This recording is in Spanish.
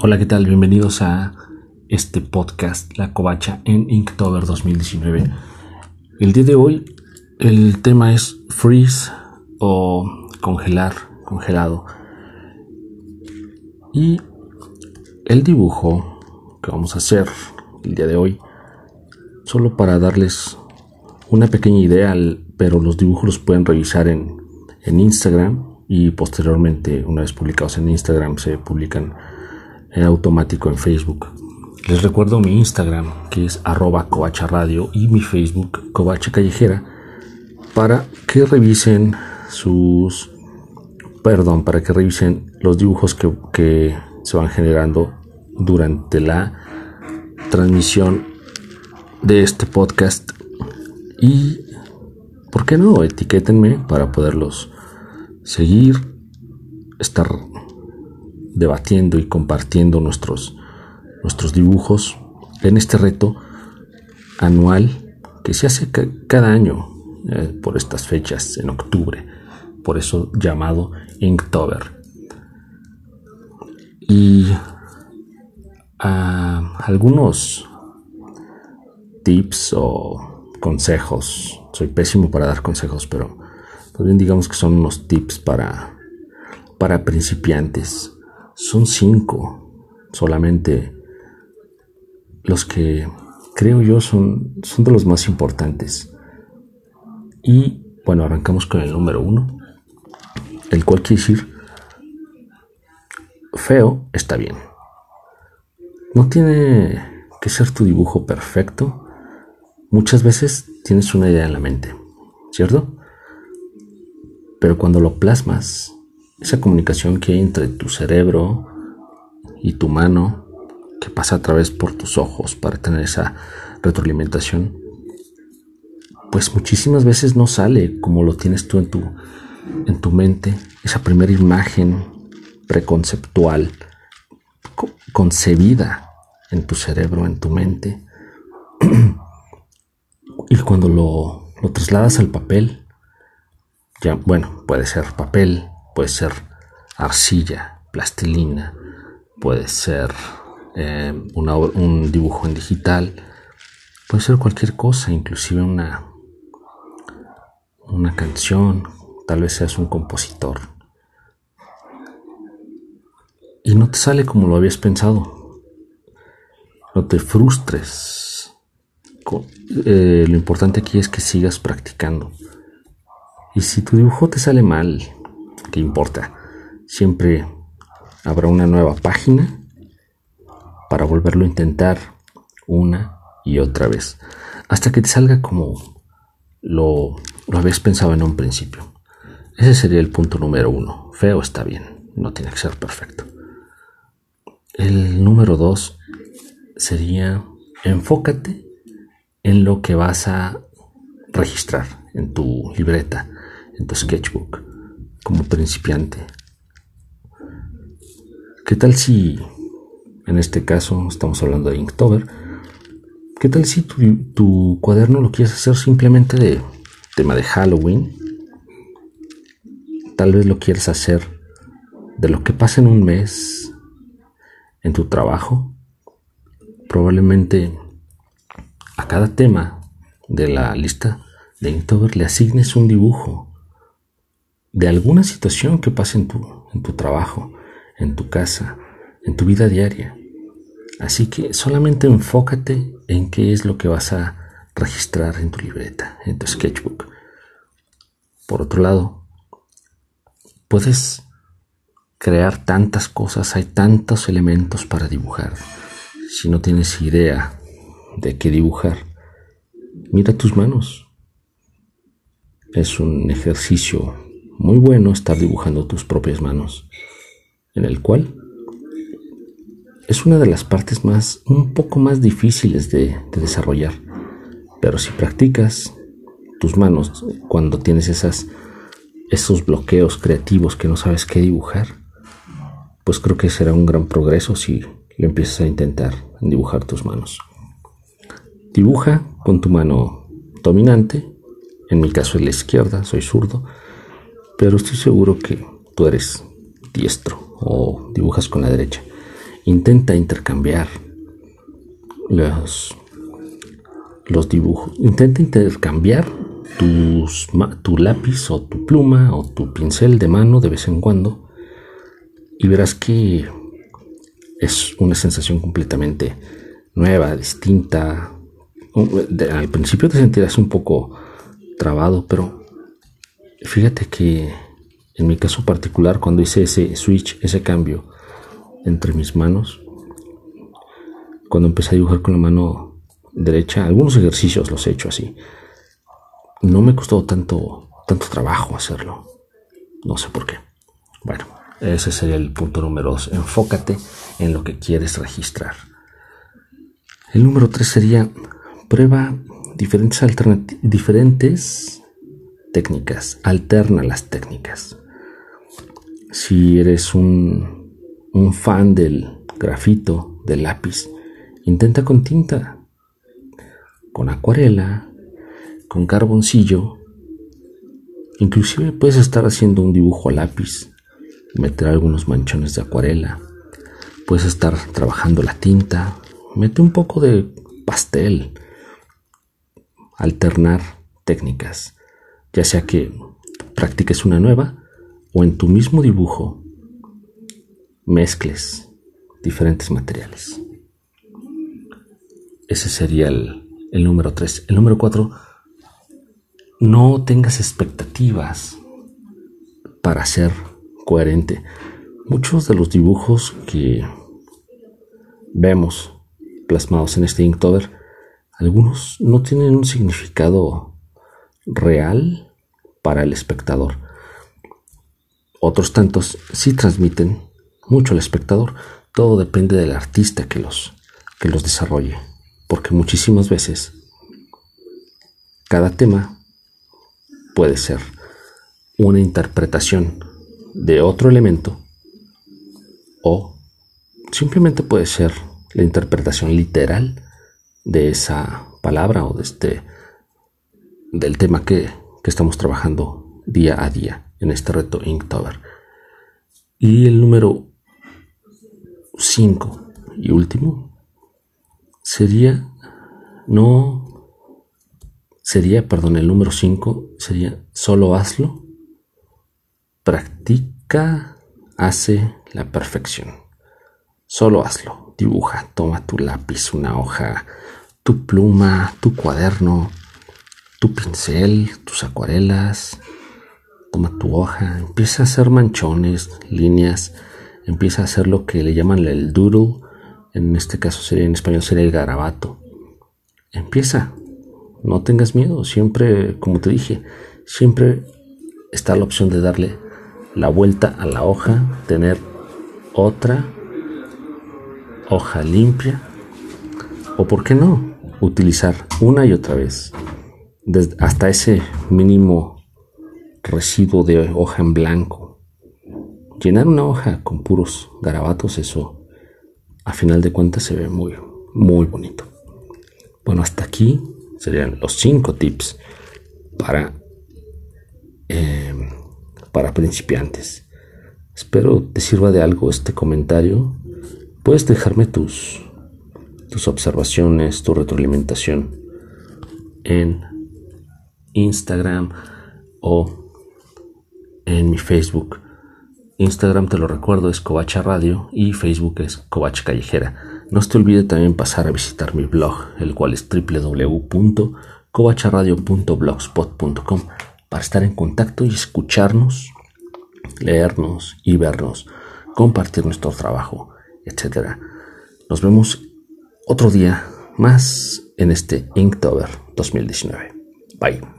Hola, ¿qué tal? Bienvenidos a este podcast La Covacha en Inktober 2019. El día de hoy el tema es freeze o congelar, congelado. Y el dibujo que vamos a hacer el día de hoy, solo para darles una pequeña idea, pero los dibujos los pueden revisar en, en Instagram y posteriormente, una vez publicados en Instagram, se publican automático en Facebook. Les recuerdo mi Instagram, que es arroba y mi Facebook, covacha callejera, para que revisen sus, perdón, para que revisen los dibujos que, que se van generando durante la transmisión de este podcast. Y, ¿por qué no? Etiquétenme para poderlos seguir, estar debatiendo y compartiendo nuestros, nuestros dibujos en este reto anual que se hace cada año eh, por estas fechas en octubre, por eso llamado Inktober. Y algunos tips o consejos, soy pésimo para dar consejos, pero bien digamos que son unos tips para, para principiantes son cinco solamente los que creo yo son, son de los más importantes. Y bueno, arrancamos con el número uno, el cual quiere decir feo está bien. No tiene que ser tu dibujo perfecto. Muchas veces tienes una idea en la mente, ¿cierto? Pero cuando lo plasmas esa comunicación que hay entre tu cerebro y tu mano, que pasa a través por tus ojos para tener esa retroalimentación, pues muchísimas veces no sale como lo tienes tú en tu, en tu mente, esa primera imagen preconceptual, concebida en tu cerebro, en tu mente. y cuando lo, lo trasladas al papel, ya, bueno, puede ser papel, puede ser arcilla, plastilina, puede ser eh, un dibujo en digital, puede ser cualquier cosa, inclusive una, una canción, tal vez seas un compositor. Y no te sale como lo habías pensado. No te frustres. Eh, lo importante aquí es que sigas practicando. Y si tu dibujo te sale mal, ¿qué importa? Siempre habrá una nueva página para volverlo a intentar una y otra vez, hasta que te salga como lo, lo habías pensado en un principio. Ese sería el punto número uno. Feo está bien, no tiene que ser perfecto. El número dos sería enfócate en lo que vas a registrar en tu libreta, en tu sketchbook como principiante. ¿Qué tal si, en este caso estamos hablando de Inktober, qué tal si tu, cuaderno lo quieres hacer simplemente de tema de Halloween? Tal vez lo quieres hacer de lo que pasa en un mes en tu trabajo. Probablemente a cada tema de la lista de Inktober le asignes un dibujo de alguna situación que pase en tu, en tu trabajo, en tu casa, en tu vida diaria. Así que solamente enfócate en qué es lo que vas a registrar en tu libreta, en tu sketchbook. Por otro lado, puedes crear tantas cosas, hay tantos elementos para dibujar. Si no tienes idea de qué dibujar, mira tus manos. Es un ejercicio muy bueno estar dibujando tus propias manos, en el cual es una de las partes más, un poco más difíciles de, desarrollar. Pero si practicas tus manos cuando tienes esas, esos bloqueos creativos que no sabes qué dibujar, pues creo que será un gran progreso si lo empiezas a intentar en dibujar tus manos. Dibuja con tu mano dominante, en mi caso es la izquierda, soy zurdo, pero estoy seguro que tú eres diestro o dibujas con la derecha. intenta intercambiar los, los dibujos. Intenta intercambiar tu lápiz o tu pluma o tu pincel de mano de vez en cuando y verás que es una sensación completamente nueva, distinta. Al principio te sentirás un poco trabado, pero fíjate que en mi caso particular, cuando hice ese switch, ese cambio entre mis manos, cuando empecé a dibujar con la mano derecha, algunos ejercicios los he hecho así. No me costó tanto, tanto trabajo hacerlo. No sé por qué. Bueno, ese sería el punto número dos. Enfócate en lo que quieres registrar. El número tres sería prueba diferentes, diferentes técnicas. Alterna las técnicas. Si eres un, un fan del grafito, del lápiz, intenta con tinta, con acuarela, con carboncillo. Inclusive puedes estar haciendo un dibujo a lápiz, meter algunos manchones de acuarela. Puedes estar trabajando la tinta, mete un poco de pastel. Alternar técnicas, ya sea que practiques una nueva o en tu mismo dibujo mezcles diferentes materiales. Ese sería el, número 3. El número 4, no tengas expectativas para ser coherente. Muchos de los dibujos que vemos plasmados en este Inktober, algunos no tienen un significado real para el espectador. Otros tantos sí transmiten mucho al espectador. Todo depende del artista que los, que los desarrolle. Porque muchísimas veces cada tema puede ser una interpretación de otro elemento o simplemente puede ser la interpretación literal de esa palabra o de este del tema que, que estamos trabajando día a día en este reto Inktober. Y el número 5 y último sería no sería, perdón, el número 5 sería solo hazlo, practica, hace la perfección. Solo hazlo, dibuja, toma tu lápiz, una hoja, tu pluma, tu cuaderno, tu pincel, tus acuarelas, toma tu hoja, empieza a hacer manchones, líneas, empieza a hacer lo que le llaman el doodle, en este caso sería en español sería el garabato. Empieza, no tengas miedo, siempre, como te dije, siempre está la opción de darle la vuelta a la hoja, tener otra hoja limpia o por qué no utilizar una y otra vez hasta ese mínimo residuo de hoja en blanco. Llenar una hoja con puros garabatos, eso a final de cuentas se ve muy, muy bonito. Bueno, hasta aquí serían los cinco tips para, eh, para principiantes. Espero te sirva de algo este comentario. Puedes dejarme tus, tus observaciones, tu retroalimentación en Instagram o en mi Facebook. Instagram, te lo recuerdo, es Covacha Radio y Facebook es Covacha Callejera. No te olvides también pasar a visitar mi blog, el cual es www.covacharadio.blogspot.com para estar en contacto y escucharnos, leernos y vernos, compartir nuestro trabajo, etc. Nos vemos otro día más en este Inktober 2019. Bye.